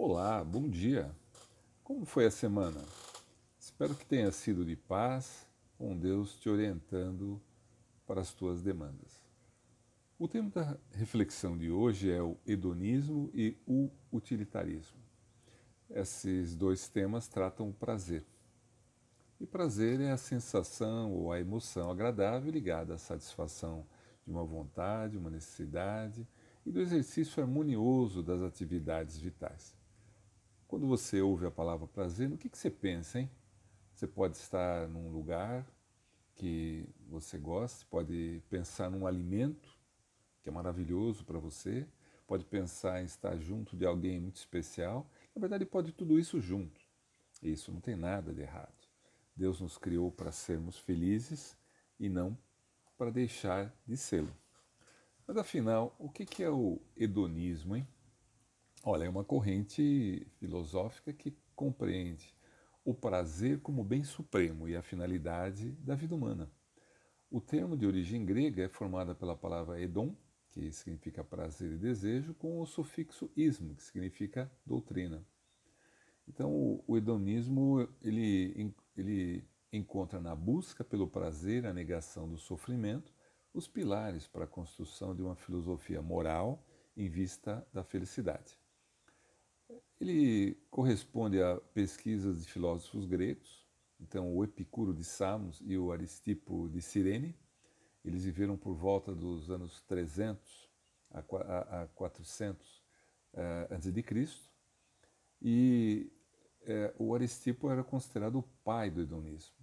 Olá, bom dia. Como foi a semana? Espero que tenha sido de paz, com Deus te orientando para as tuas demandas. O tema da reflexão de hoje é o hedonismo e o utilitarismo. Esses dois temas tratam o prazer. E prazer é a sensação ou a emoção agradável ligada à satisfação de uma vontade, uma necessidade e do exercício harmonioso das atividades vitais. Quando você ouve a palavra prazer, no que, que você pensa, hein? Você pode estar num lugar que você gosta, pode pensar num alimento que é maravilhoso para você, pode pensar em estar junto de alguém muito especial. Na verdade, pode tudo isso junto. Isso não tem nada de errado. Deus nos criou para sermos felizes e não para deixar de sê-lo. Mas afinal, o que é o hedonismo, hein? Olha, é uma corrente filosófica que compreende o prazer como bem supremo e a finalidade da vida humana. O termo de origem grega é formado pela palavra edom, que significa prazer e desejo, com o sufixo ismo, que significa doutrina. Então, o hedonismo ele, ele encontra na busca pelo prazer, a negação do sofrimento, os pilares para a construção de uma filosofia moral em vista da felicidade. Ele corresponde a pesquisas de filósofos gregos, então o Epicuro de Samos e o Aristipo de Cirene. Eles viveram por volta dos anos 300 a 400 eh, a.C. E eh, o Aristipo era considerado o pai do hedonismo.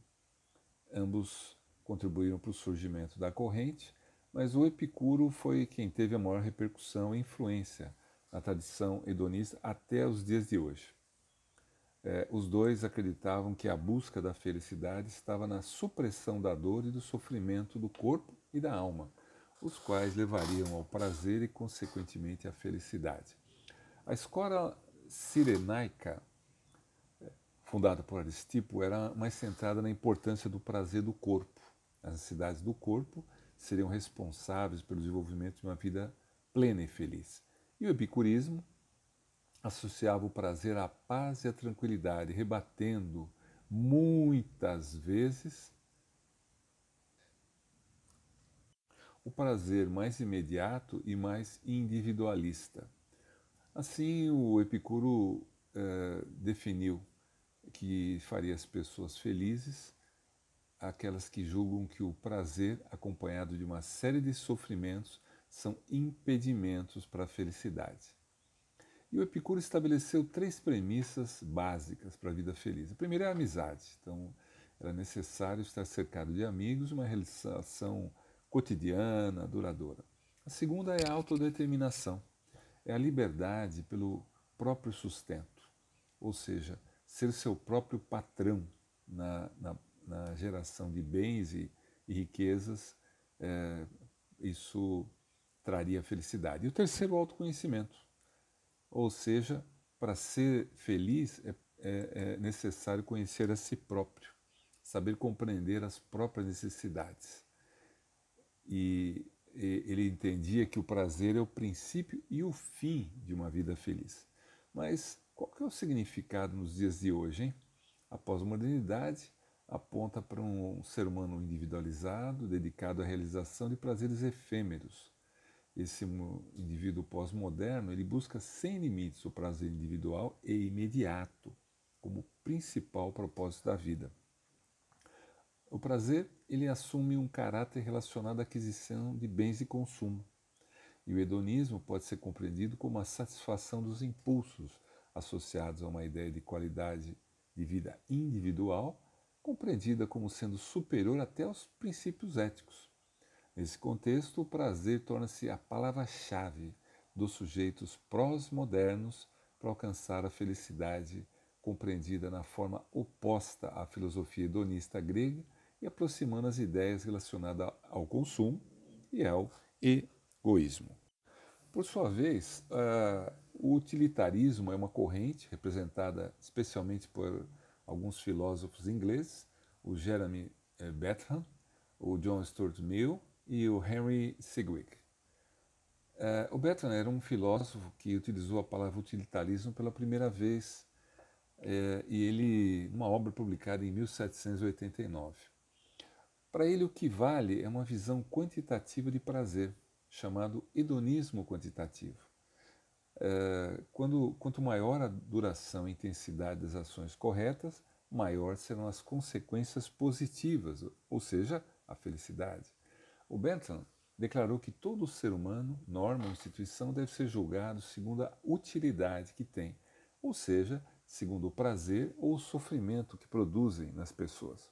Ambos contribuíram para o surgimento da corrente, mas o Epicuro foi quem teve a maior repercussão e influência na tradição hedonista até os dias de hoje. É, os dois acreditavam que a busca da felicidade estava na supressão da dor e do sofrimento do corpo e da alma, os quais levariam ao prazer e, consequentemente, à felicidade. A escola sirenaica fundada por Aristipo, era mais centrada na importância do prazer do corpo. As necessidades do corpo seriam responsáveis pelo desenvolvimento de uma vida plena e feliz. E o epicurismo associava o prazer à paz e à tranquilidade, rebatendo muitas vezes o prazer mais imediato e mais individualista. Assim, o Epicuro eh, definiu que faria as pessoas felizes, aquelas que julgam que o prazer, acompanhado de uma série de sofrimentos, são impedimentos para a felicidade. E o Epicuro estabeleceu três premissas básicas para a vida feliz. A primeira é a amizade. Então, era necessário estar cercado de amigos, uma relação cotidiana, duradoura. A segunda é a autodeterminação. É a liberdade pelo próprio sustento. Ou seja, ser seu próprio patrão na, na, na geração de bens e, e riquezas, é, isso traria felicidade. E o terceiro, o autoconhecimento. Ou seja, para ser feliz é, é, é necessário conhecer a si próprio, saber compreender as próprias necessidades. E, ele entendia que o prazer é o princípio e o fim de uma vida feliz. Mas qual que é o significado nos dias de hoje, hein? A pós-modernidade aponta para um ser humano individualizado, dedicado à realização de prazeres efêmeros. Esse indivíduo pós-moderno, ele busca sem limites o prazer individual e imediato como principal propósito da vida. O prazer, ele assume um caráter relacionado à aquisição de bens de consumo. E o hedonismo pode ser compreendido como a satisfação dos impulsos associados a uma ideia de qualidade de vida individual, compreendida como sendo superior até aos princípios éticos. Nesse contexto, o prazer torna-se a palavra-chave dos sujeitos prós-modernos para alcançar a felicidade compreendida na forma oposta à filosofia hedonista grega e aproximando as ideias relacionadas ao consumo e ao egoísmo. Por sua vez, uh, o utilitarismo é uma corrente representada especialmente por alguns filósofos ingleses, o Jeremy eh, Bentham, o John Stuart Mill e o Henry Sidgwick. É, o Bertrand era um filósofo que utilizou a palavra utilitarismo pela primeira vez é, e ele, uma obra publicada em 1789. Para ele, o que vale é uma visão quantitativa de prazer, chamado hedonismo quantitativo. É, quando, quanto maior a duração e intensidade das ações corretas, maior serão as consequências positivas, ou seja, a felicidade. O Bentham declarou que todo ser humano, norma ou instituição, deve ser julgado segundo a utilidade que tem, ou seja, segundo o prazer ou o sofrimento que produzem nas pessoas.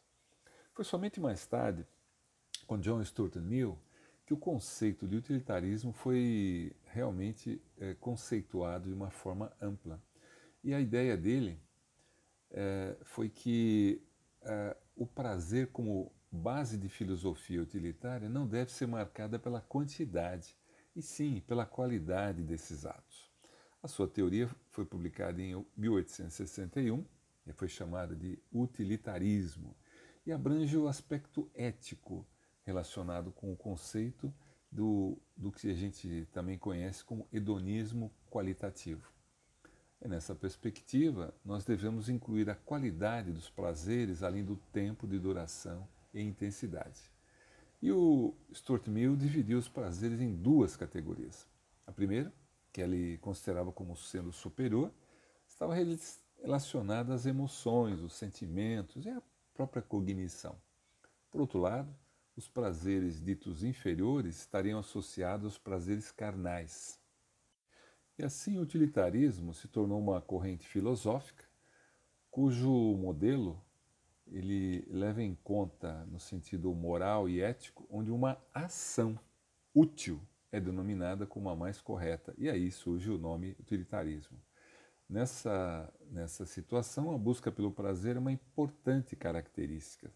Foi somente mais tarde, com John Stuart Mill, que o conceito de utilitarismo foi realmente é, conceituado de uma forma ampla. E a ideia dele é, foi que é, o prazer como base de filosofia utilitária não deve ser marcada pela quantidade, e sim pela qualidade desses atos. A sua teoria foi publicada em 1861 e foi chamada de utilitarismo e abrange o aspecto ético relacionado com o conceito do, do que a gente também conhece como hedonismo qualitativo. E nessa perspectiva, nós devemos incluir a qualidade dos prazeres além do tempo de duração e intensidade. E o Stuart Mill dividiu os prazeres em duas categorias. A primeira, que ele considerava como sendo superior, estava relacionada às emoções, os sentimentos e à própria cognição. Por outro lado, os prazeres ditos inferiores estariam associados aos prazeres carnais. E assim o utilitarismo se tornou uma corrente filosófica cujo modelo ele leva em conta no sentido moral e ético, onde uma ação útil é denominada como a mais correta. E aí surge o nome utilitarismo. Nessa, nessa situação, a busca pelo prazer é uma importante característica.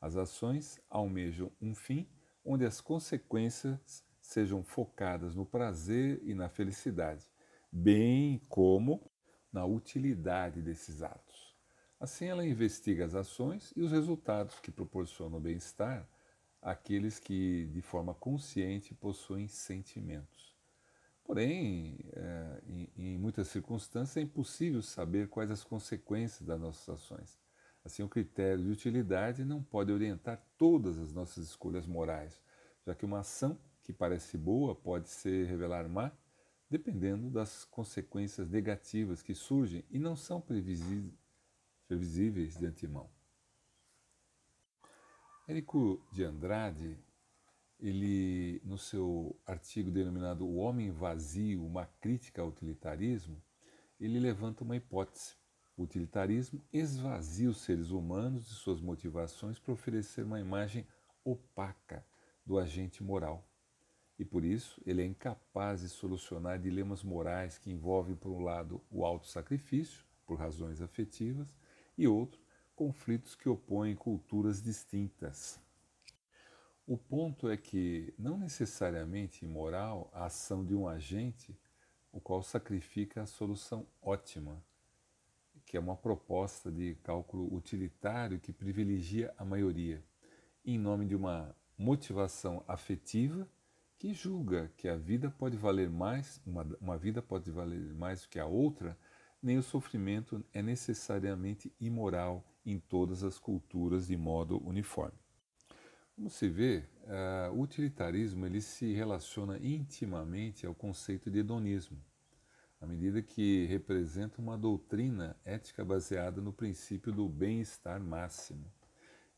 As ações almejam um fim onde as consequências sejam focadas no prazer e na felicidade, bem como na utilidade desses atos. Assim, ela investiga as ações e os resultados que proporcionam bem-estar àqueles que, de forma consciente, possuem sentimentos. Porém, é, em, em muitas circunstâncias, é impossível saber quais as consequências das nossas ações. Assim, o critério de utilidade não pode orientar todas as nossas escolhas morais, já que uma ação que parece boa pode se revelar má, dependendo das consequências negativas que surgem e não são previsíveis previsíveis de antemão. Érico de Andrade, ele no seu artigo denominado O Homem Vazio, uma crítica ao utilitarismo, ele levanta uma hipótese. O utilitarismo esvazia os seres humanos de suas motivações para oferecer uma imagem opaca do agente moral. E por isso ele é incapaz de solucionar dilemas morais que envolvem, por um lado, o auto-sacrifício, por razões afetivas, e outro, conflitos que opõem culturas distintas. O ponto é que não necessariamente imoral a ação de um agente o qual sacrifica a solução ótima, que é uma proposta de cálculo utilitário que privilegia a maioria, em nome de uma motivação afetiva que julga que a vida pode valer mais, uma, uma vida pode valer mais do que a outra nem o sofrimento é necessariamente imoral em todas as culturas de modo uniforme. Como se vê, uh, o utilitarismo ele se relaciona intimamente ao conceito de hedonismo, à medida que representa uma doutrina ética baseada no princípio do bem-estar máximo.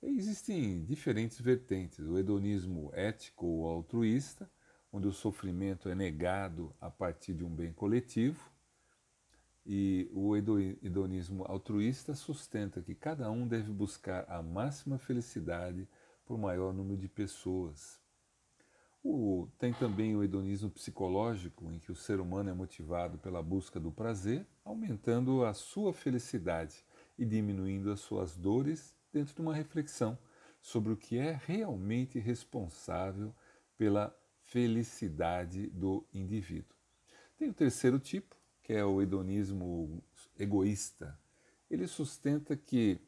Existem diferentes vertentes: o hedonismo ético ou altruísta, onde o sofrimento é negado a partir de um bem coletivo, e o hedonismo altruísta sustenta que cada um deve buscar a máxima felicidade por maior número de pessoas. O, tem também o hedonismo psicológico, em que o ser humano é motivado pela busca do prazer, aumentando a sua felicidade e diminuindo as suas dores dentro de uma reflexão sobre o que é realmente responsável pela felicidade do indivíduo. Tem o terceiro tipo, que é o hedonismo egoísta, ele sustenta que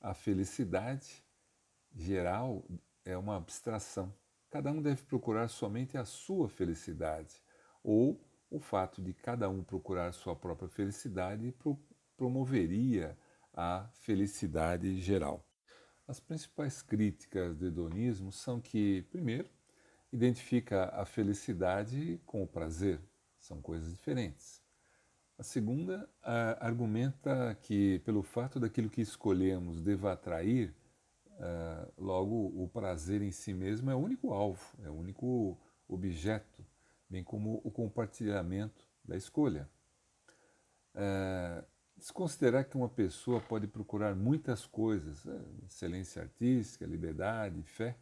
a felicidade geral é uma abstração. Cada um deve procurar somente a sua felicidade, ou o fato de cada um procurar sua própria felicidade pro promoveria a felicidade geral. As principais críticas do hedonismo são que, primeiro, identifica a felicidade com o prazer, são coisas diferentes. A segunda a, argumenta que, pelo fato daquilo que escolhemos deva atrair, uh, logo o prazer em si mesmo é o único alvo, é o único objeto, bem como o compartilhamento da escolha. Uh, desconsiderar que uma pessoa pode procurar muitas coisas, uh, excelência artística, liberdade, fé,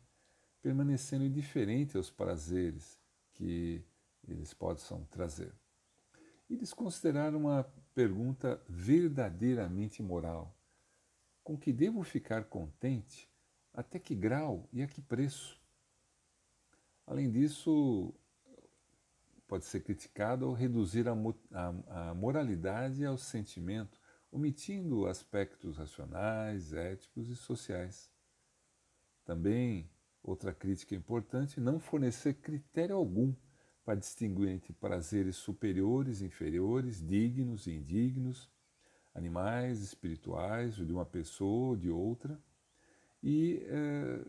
permanecendo indiferente aos prazeres que eles possam trazer. E desconsiderar uma pergunta verdadeiramente moral: com que devo ficar contente? Até que grau e a que preço? Além disso, pode ser criticado ao reduzir a, a, a moralidade ao sentimento, omitindo aspectos racionais, éticos e sociais. Também Outra crítica importante: não fornecer critério algum para distinguir entre prazeres superiores, inferiores, dignos e indignos, animais, espirituais, de uma pessoa ou de outra. E é,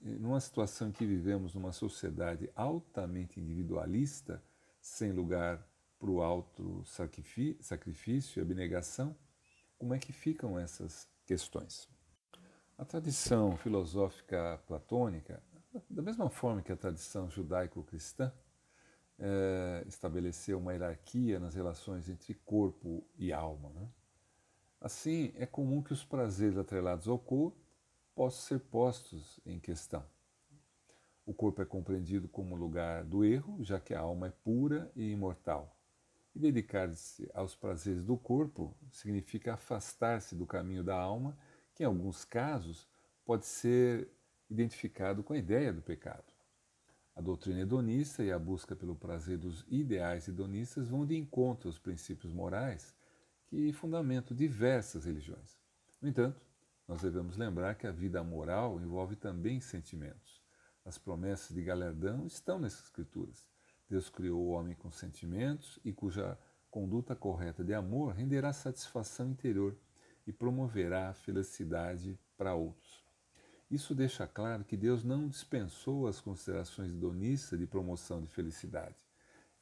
numa situação em que vivemos numa sociedade altamente individualista, sem lugar para o alto sacrifício e abnegação, como é que ficam essas questões? A tradição filosófica platônica, da mesma forma que a tradição judaico-cristã, é, estabeleceu uma hierarquia nas relações entre corpo e alma. Né? Assim, é comum que os prazeres atrelados ao corpo possam ser postos em questão. O corpo é compreendido como lugar do erro, já que a alma é pura e imortal. E dedicar-se aos prazeres do corpo significa afastar-se do caminho da alma que em alguns casos pode ser identificado com a ideia do pecado. A doutrina hedonista e a busca pelo prazer dos ideais hedonistas vão de encontro aos princípios morais que fundamentam diversas religiões. No entanto, nós devemos lembrar que a vida moral envolve também sentimentos. As promessas de galardão estão nessas escrituras. Deus criou o homem com sentimentos e cuja conduta correta de amor renderá satisfação interior e promoverá felicidade para outros. Isso deixa claro que Deus não dispensou as considerações hedonistas de promoção de felicidade.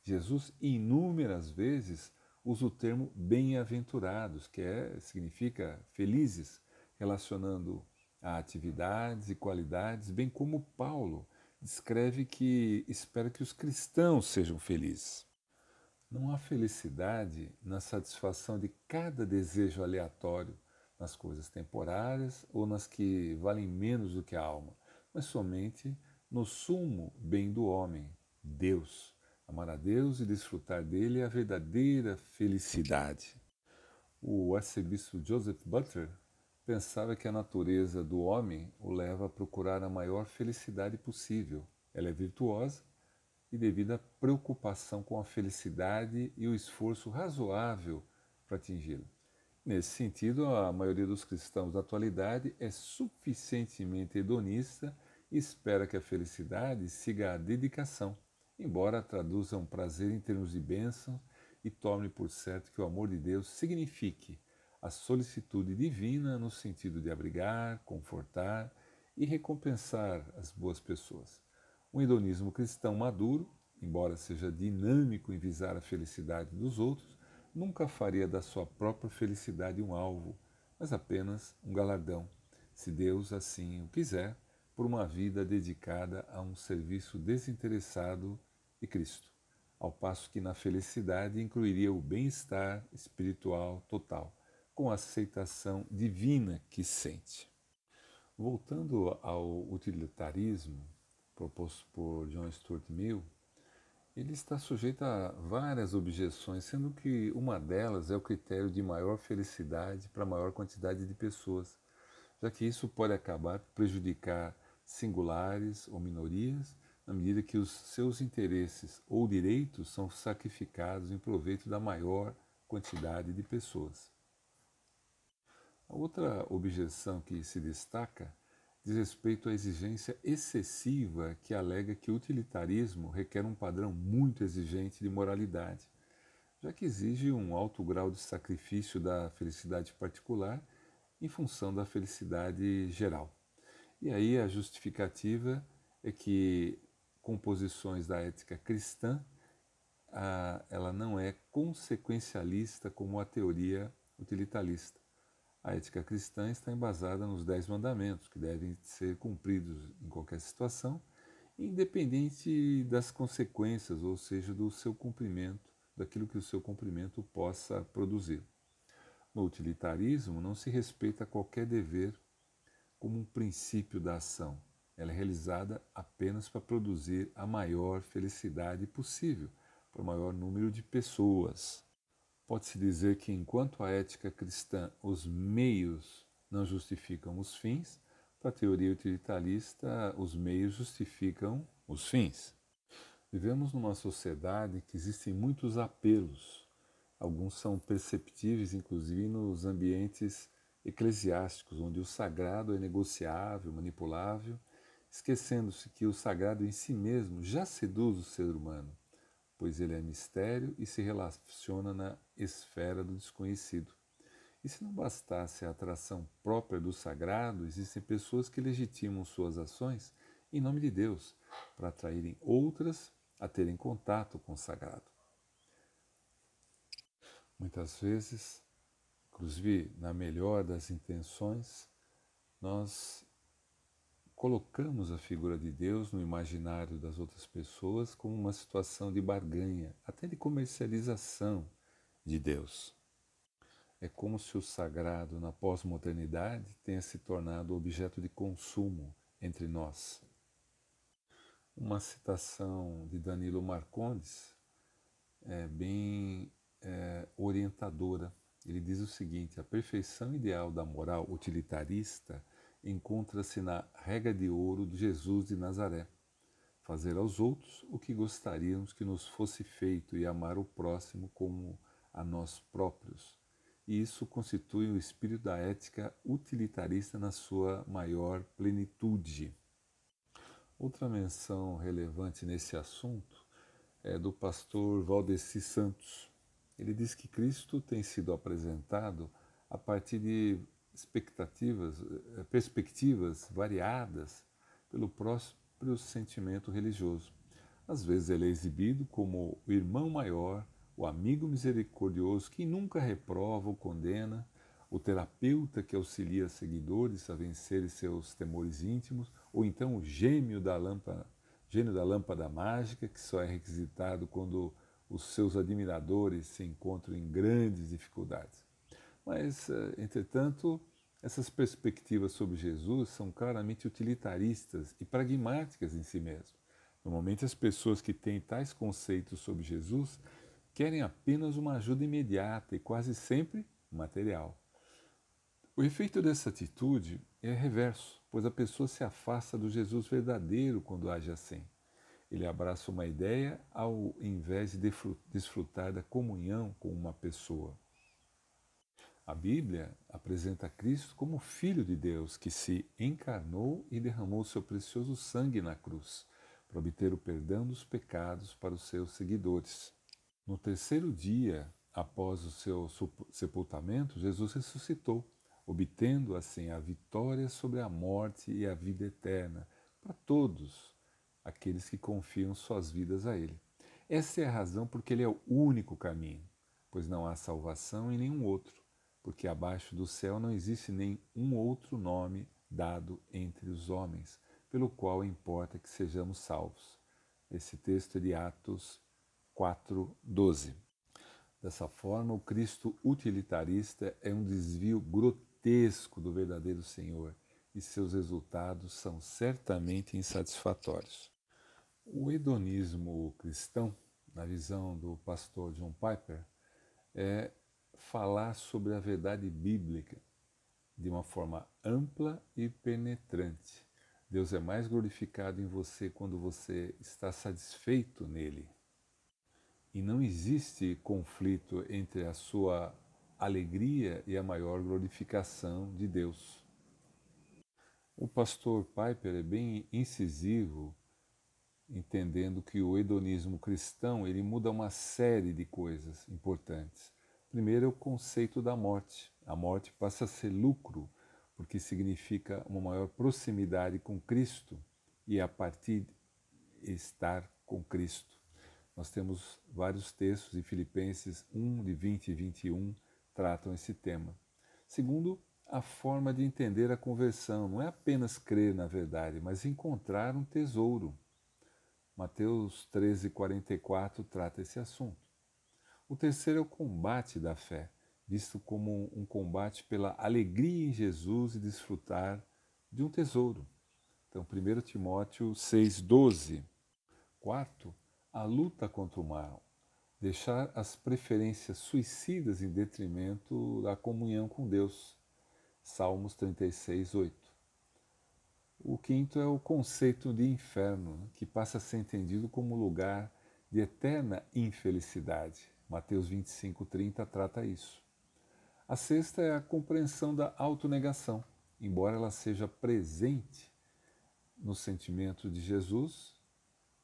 Jesus inúmeras vezes usa o termo bem-aventurados, que é, significa felizes, relacionando a atividades e qualidades, bem como Paulo descreve que espera que os cristãos sejam felizes. Não há felicidade na satisfação de cada desejo aleatório, nas coisas temporárias ou nas que valem menos do que a alma, mas somente no sumo bem do homem, Deus. Amar a Deus e desfrutar dele é a verdadeira felicidade. O arcebispo Joseph Butler pensava que a natureza do homem o leva a procurar a maior felicidade possível. Ela é virtuosa e devido à preocupação com a felicidade e o esforço razoável para atingi-la. Nesse sentido, a maioria dos cristãos da atualidade é suficientemente hedonista e espera que a felicidade siga a dedicação, embora traduza um prazer em termos de bênção e tome por certo que o amor de Deus signifique a solicitude divina no sentido de abrigar, confortar e recompensar as boas pessoas. Um hedonismo cristão maduro, embora seja dinâmico em visar a felicidade dos outros, nunca faria da sua própria felicidade um alvo, mas apenas um galardão, se Deus assim o quiser, por uma vida dedicada a um serviço desinteressado de Cristo, ao passo que na felicidade incluiria o bem-estar espiritual total, com a aceitação divina que sente. Voltando ao utilitarismo, proposto por John Stuart Mill, ele está sujeito a várias objeções, sendo que uma delas é o critério de maior felicidade para maior quantidade de pessoas, já que isso pode acabar prejudicar singulares ou minorias, na medida que os seus interesses ou direitos são sacrificados em proveito da maior quantidade de pessoas. A outra objeção que se destaca diz respeito à exigência excessiva que alega que o utilitarismo requer um padrão muito exigente de moralidade, já que exige um alto grau de sacrifício da felicidade particular em função da felicidade geral. E aí a justificativa é que composições da ética cristã a, ela não é consequencialista como a teoria utilitarista. A ética cristã está embasada nos Dez Mandamentos, que devem ser cumpridos em qualquer situação, independente das consequências, ou seja, do seu cumprimento, daquilo que o seu cumprimento possa produzir. No utilitarismo, não se respeita qualquer dever como um princípio da ação. Ela é realizada apenas para produzir a maior felicidade possível para o maior número de pessoas. Pode-se dizer que, enquanto a ética cristã, os meios não justificam os fins, para a teoria utilitarista, os meios justificam os fins. Vivemos numa sociedade que existem muitos apelos. Alguns são perceptíveis, inclusive, nos ambientes eclesiásticos, onde o sagrado é negociável, manipulável, esquecendo-se que o sagrado em si mesmo já seduz o ser humano pois ele é mistério e se relaciona na esfera do desconhecido. E se não bastasse a atração própria do sagrado, existem pessoas que legitimam suas ações em nome de Deus, para atraírem outras a terem contato com o sagrado. Muitas vezes, inclusive na melhor das intenções, nós colocamos a figura de Deus no imaginário das outras pessoas como uma situação de barganha, até de comercialização de Deus. É como se o sagrado na pós-modernidade tenha se tornado objeto de consumo entre nós. Uma citação de Danilo Marcondes é bem é, orientadora. Ele diz o seguinte: a perfeição ideal da moral utilitarista encontra-se na regra de ouro de Jesus de Nazaré. Fazer aos outros o que gostaríamos que nos fosse feito e amar o próximo como a nós próprios. E isso constitui o espírito da ética utilitarista na sua maior plenitude. Outra menção relevante nesse assunto é do pastor Valdeci Santos. Ele diz que Cristo tem sido apresentado a partir de expectativas, eh, perspectivas variadas pelo próprio sentimento religioso. Às vezes ele é exibido como o irmão maior, o amigo misericordioso que nunca reprova ou condena, o terapeuta que auxilia seguidores a vencerem seus temores íntimos, ou então o gêmeo da lâmpada, gênio da lâmpada mágica que só é requisitado quando os seus admiradores se encontram em grandes dificuldades. Mas, eh, entretanto, essas perspectivas sobre Jesus são claramente utilitaristas e pragmáticas em si mesmo. Normalmente, as pessoas que têm tais conceitos sobre Jesus querem apenas uma ajuda imediata e quase sempre material. O efeito dessa atitude é reverso, pois a pessoa se afasta do Jesus verdadeiro quando age assim. Ele abraça uma ideia ao invés de desfrutar da comunhão com uma pessoa. A Bíblia apresenta Cristo como Filho de Deus que se encarnou e derramou seu precioso sangue na cruz para obter o perdão dos pecados para os seus seguidores. No terceiro dia após o seu sepultamento, Jesus ressuscitou, obtendo assim a vitória sobre a morte e a vida eterna para todos aqueles que confiam suas vidas a Ele. Essa é a razão porque Ele é o único caminho, pois não há salvação em nenhum outro porque abaixo do céu não existe nem um outro nome dado entre os homens, pelo qual importa que sejamos salvos. Esse texto é de Atos 4:12. Dessa forma, o Cristo utilitarista é um desvio grotesco do verdadeiro Senhor e seus resultados são certamente insatisfatórios. O hedonismo cristão, na visão do pastor John Piper, é falar sobre a verdade bíblica de uma forma ampla e penetrante. Deus é mais glorificado em você quando você está satisfeito nele. E não existe conflito entre a sua alegria e a maior glorificação de Deus. O pastor Piper é bem incisivo, entendendo que o hedonismo cristão ele muda uma série de coisas importantes. Primeiro é o conceito da morte. A morte passa a ser lucro, porque significa uma maior proximidade com Cristo e a partir de estar com Cristo. Nós temos vários textos em Filipenses 1, de 20 e 21, tratam esse tema. Segundo, a forma de entender a conversão não é apenas crer na verdade, mas encontrar um tesouro. Mateus 13, 44 trata esse assunto. O terceiro é o combate da fé, visto como um combate pela alegria em Jesus e desfrutar de um tesouro. Então, 1 Timóteo 6,12. Quarto, a luta contra o mal. Deixar as preferências suicidas em detrimento da comunhão com Deus. Salmos 36, 8. O quinto é o conceito de inferno, que passa a ser entendido como lugar de eterna infelicidade. Mateus 25, 30 trata isso. A sexta é a compreensão da autonegação, embora ela seja presente no sentimento de Jesus,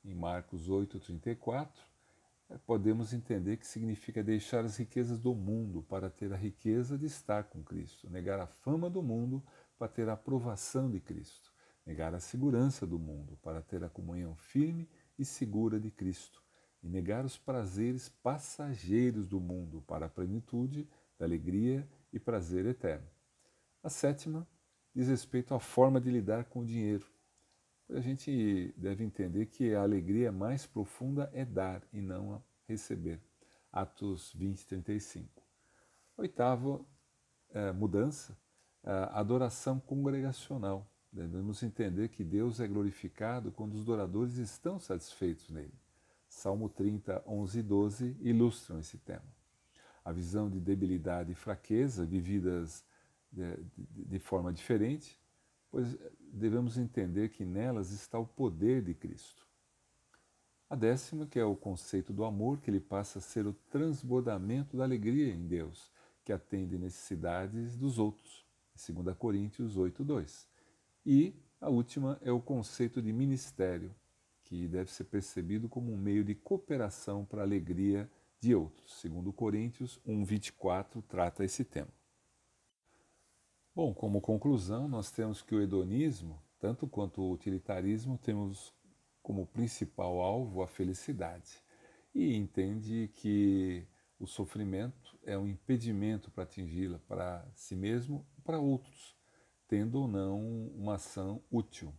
em Marcos 8, 34, é, podemos entender que significa deixar as riquezas do mundo para ter a riqueza de estar com Cristo, negar a fama do mundo para ter a aprovação de Cristo, negar a segurança do mundo para ter a comunhão firme e segura de Cristo, e negar os prazeres passageiros do mundo para a plenitude da alegria e prazer eterno. A sétima diz respeito à forma de lidar com o dinheiro a gente deve entender que a alegria mais profunda é dar e não receber. Atos 20, 35. Oitavo, é, mudança, é, adoração congregacional. Devemos entender que Deus é glorificado quando os adoradores estão satisfeitos nele. Salmo 30, 11 e 12 ilustram esse tema. A visão de debilidade e fraqueza vividas de, de, de forma diferente pois devemos entender que nelas está o poder de Cristo. A décima, que é o conceito do amor, que ele passa a ser o transbordamento da alegria em Deus, que atende necessidades dos outros, 2 Coríntios 8, 2. E a última é o conceito de ministério, que deve ser percebido como um meio de cooperação para a alegria de outros. 2 Coríntios 1, 24 trata esse tema. Bom, como conclusão, nós temos que o hedonismo, tanto quanto o utilitarismo, temos como principal alvo a felicidade e entende que o sofrimento é um impedimento para atingi-la para si mesmo para outros, tendo ou não uma ação útil.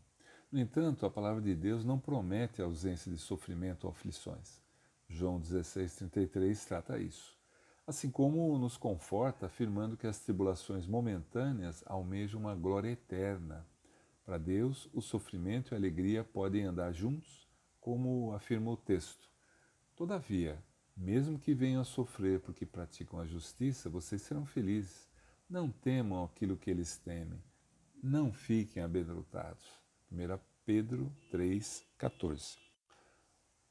No entanto, a palavra de Deus não promete a ausência de sofrimento ou aflições. João 16,33 trata isso assim como nos conforta afirmando que as tribulações momentâneas almejam uma glória eterna. Para Deus, o sofrimento e a alegria podem andar juntos, como afirma o texto. Todavia, mesmo que venham a sofrer porque praticam a justiça, vocês serão felizes. Não temam aquilo que eles temem. Não fiquem amedrontados. 1 Pedro 3,14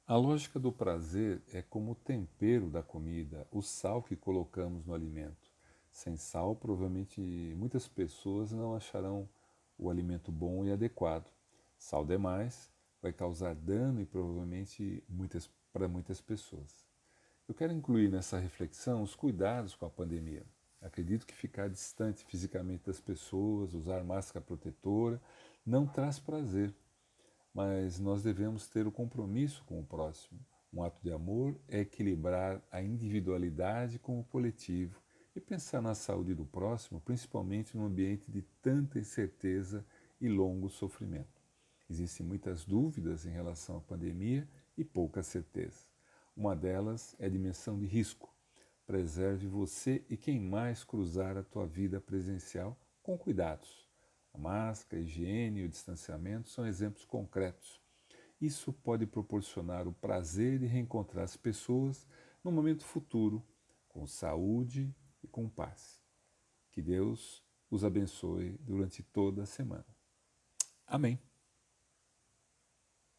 a lógica do prazer é como o tempero da comida, o sal que colocamos no alimento. Sem sal, provavelmente muitas pessoas não acharão o alimento bom e adequado. Sal demais vai causar dano e provavelmente muitas, para muitas pessoas. Eu quero incluir nessa reflexão os cuidados com a pandemia. Acredito que ficar distante fisicamente das pessoas, usar máscara protetora, não traz prazer mas nós devemos ter o compromisso com o próximo. Um ato de amor é equilibrar a individualidade com o coletivo e pensar na saúde do próximo, principalmente num ambiente de tanta incerteza e longo sofrimento. Existem muitas dúvidas em relação à pandemia e pouca certeza. Uma delas é a dimensão de risco. Preserve você e quem mais cruzar a tua vida presencial com cuidados a máscara, a higiene e o distanciamento são exemplos concretos. Isso pode proporcionar o prazer de reencontrar as pessoas no momento futuro, com saúde e com paz. Que Deus os abençoe durante toda a semana. Amém.